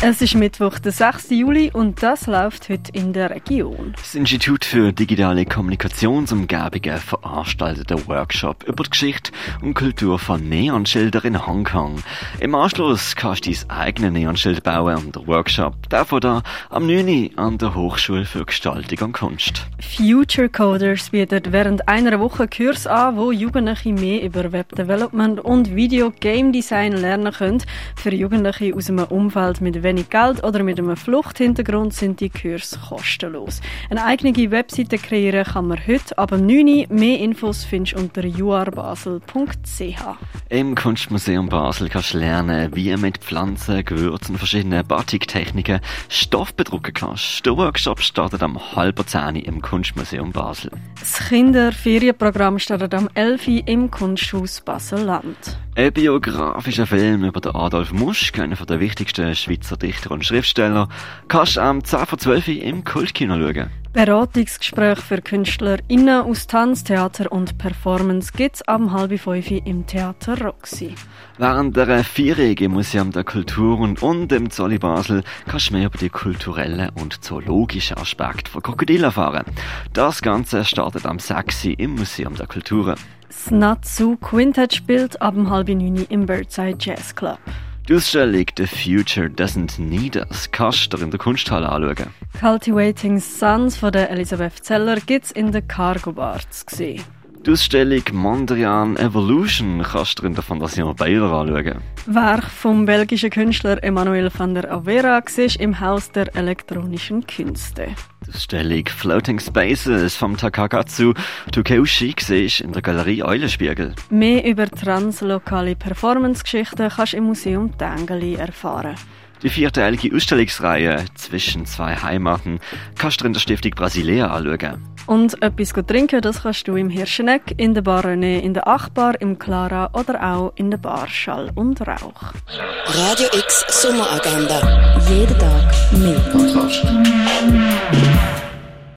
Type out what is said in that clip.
Es ist Mittwoch, der 6. Juli und das läuft heute in der Region. Das Institut für digitale Kommunikationsumgebungen veranstaltet einen Workshop über die Geschichte und Kultur von Neonschildern in Hongkong. Im Anschluss kannst du dein eigenes Neonschild bauen und der Workshop von da am 9. an der Hochschule für Gestaltung und Kunst. Future Coders bietet während einer Woche Kurs an, wo Jugendliche mehr über Web Development und Video Game Design lernen können. Für Jugendliche aus einem Umfeld mit wenig Geld oder mit einem Fluchthintergrund sind die Kurse kostenlos. Eine eigene Webseite kreieren kann man heute ab 9 Mehr Infos findest du unter juarbasel.ch. Im Kunstmuseum Basel kannst du lernen, wie du mit Pflanzen, Gewürzen und verschiedenen Batiktechniken Stoff bedrucken kannst. Der Workshop startet am halber zehn im Kunstmuseum Basel. Das Kinderferienprogramm startet am 11 im Kunsthaus Basel-Land. Ein biografischer Film über den Adolf Muschk, einen der wichtigsten Schweizer Dichter und Schriftsteller, kannst du am 10 vor 12 im Kultkino schauen. Beratungsgespräch für KünstlerInnen aus Tanz, Theater und Performance gibt's am halb fünf im Theater Roxy. Während der Vierjährige im Museum der Kulturen und im Zolli Basel kannst du mehr über die kulturellen und zoologischen Aspekte von Krokodilen erfahren. Das Ganze startet am 6. im Museum der Kulturen. Das Natsu Quintet spielt ab halb neun im Birdside Jazz Club. Die Ausstellung The Future Doesn't Need Us kannst du in der Kunsthalle anschauen. Cultivating Suns von der Elisabeth Zeller gibt's in der Cargo Bar zu sehen. Die Ausstellung Mondrian Evolution kannst du in der Fondation Baylor anschauen. Werk vom belgischen Künstler Emmanuel van der Avera war im Haus der elektronischen Künste. Die Ausstellung Floating Spaces vom Takakatsu Tukeushi war in der Galerie Eulenspiegel. Mehr über translokale Performance-Geschichten kannst du im Museum Tengeli erfahren. Die vierteilige Ausstellungsreihe Zwischen zwei Heimaten kannst du in der Stiftung Brasilia anschauen. Und etwas gut trinken, das kannst du im Hirscheneck, in der Bar René, in der Achbar, im Clara oder auch in der Bar Schall und Rauch. Radio X Sommeragenda. Jeden Tag mehr.